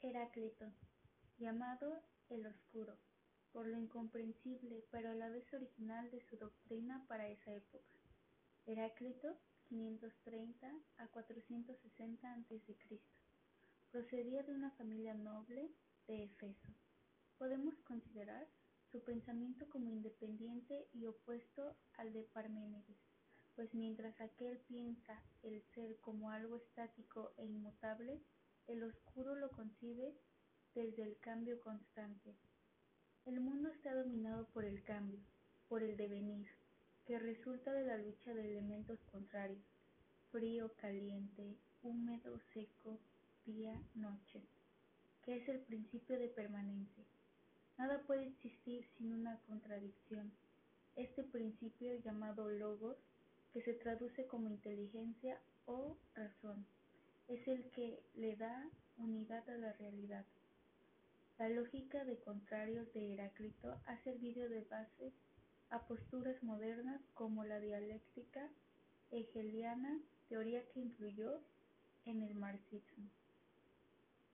Heráclito, llamado el Oscuro, por lo incomprensible pero a la vez original de su doctrina para esa época. Heráclito, 530 a 460 a.C., procedía de una familia noble de Efeso. Podemos considerar su pensamiento como independiente y opuesto al de Parménides, pues mientras aquel piensa el ser como algo estático e inmutable, el oscuro lo concibe desde el cambio constante. El mundo está dominado por el cambio, por el devenir, que resulta de la lucha de elementos contrarios, frío, caliente, húmedo, seco, día, noche, que es el principio de permanencia. Nada puede existir sin una contradicción. Este principio llamado logos, que se traduce como inteligencia o razón, es el que le da unidad a la realidad. La lógica de contrarios de Heráclito ha servido de base a posturas modernas como la dialéctica hegeliana, teoría que influyó en el marxismo.